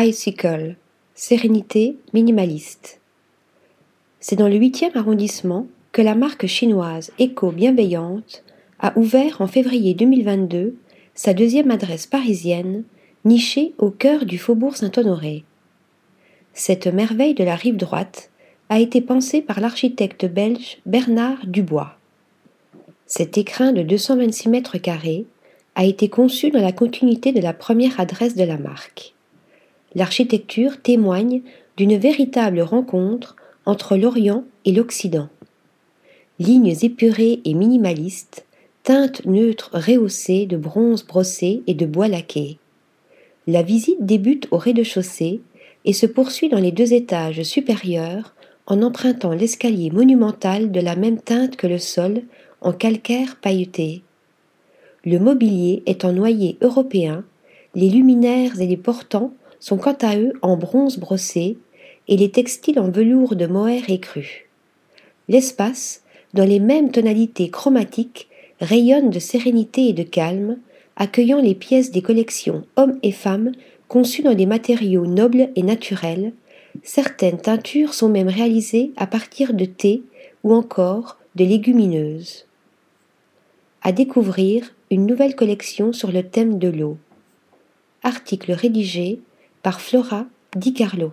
Icicle, sérénité minimaliste. C'est dans le huitième arrondissement que la marque chinoise Eco Bienveillante a ouvert en février 2022 sa deuxième adresse parisienne, nichée au cœur du faubourg Saint-Honoré. Cette merveille de la rive droite a été pensée par l'architecte belge Bernard Dubois. Cet écrin de 226 mètres carrés a été conçu dans la continuité de la première adresse de la marque. L'architecture témoigne d'une véritable rencontre entre l'Orient et l'Occident. Lignes épurées et minimalistes, teintes neutres rehaussées de bronze brossé et de bois laqué. La visite débute au rez-de-chaussée et se poursuit dans les deux étages supérieurs en empruntant l'escalier monumental de la même teinte que le sol en calcaire pailleté. Le mobilier est en noyer européen, les luminaires et les portants sont quant à eux en bronze brossé et les textiles en velours de mohair écru. L'espace, dans les mêmes tonalités chromatiques, rayonne de sérénité et de calme, accueillant les pièces des collections hommes et femmes conçues dans des matériaux nobles et naturels. Certaines teintures sont même réalisées à partir de thé ou encore de légumineuses. À découvrir une nouvelle collection sur le thème de l'eau. Article rédigé par Flora Di Carlo.